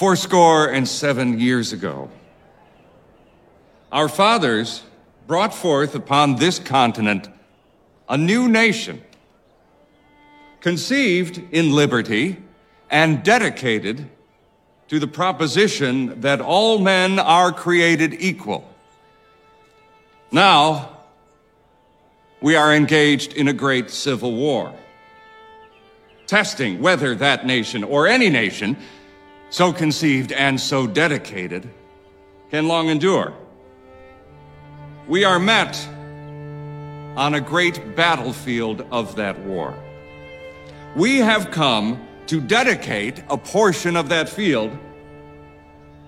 fourscore and seven years ago. Our fathers brought forth upon this continent a new nation, conceived in liberty and dedicated to the proposition that all men are created equal. Now, we are engaged in a great civil war, testing whether that nation or any nation, so conceived and so dedicated, can long endure. We are met on a great battlefield of that war. We have come to dedicate a portion of that field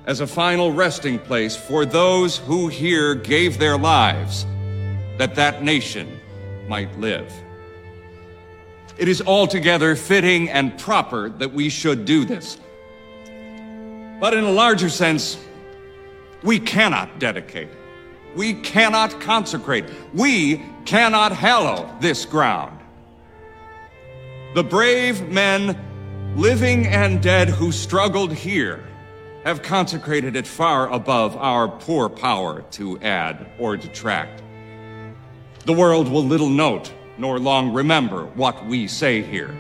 as a final resting place for those who here gave their lives that that nation might live. It is altogether fitting and proper that we should do this. But in a larger sense, we cannot dedicate, we cannot consecrate, we cannot hallow this ground. The brave men, living and dead, who struggled here have consecrated it far above our poor power to add or detract. The world will little note nor long remember what we say here.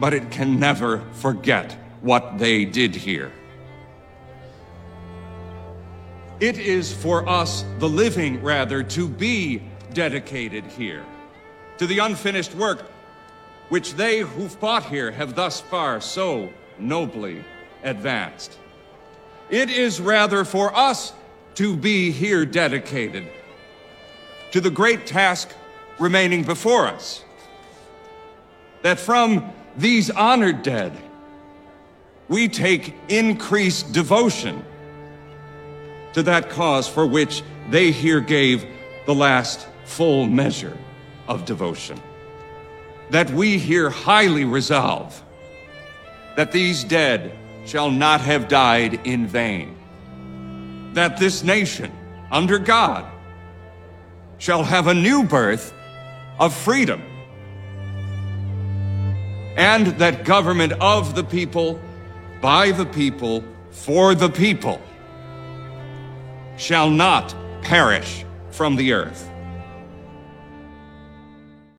But it can never forget what they did here. It is for us, the living, rather, to be dedicated here to the unfinished work which they who fought here have thus far so nobly advanced. It is rather for us to be here dedicated to the great task remaining before us. That from these honored dead, we take increased devotion to that cause for which they here gave the last full measure of devotion. That we here highly resolve that these dead shall not have died in vain. That this nation, under God, shall have a new birth of freedom. And that government of the people, by the people, for the people, shall not perish from the earth.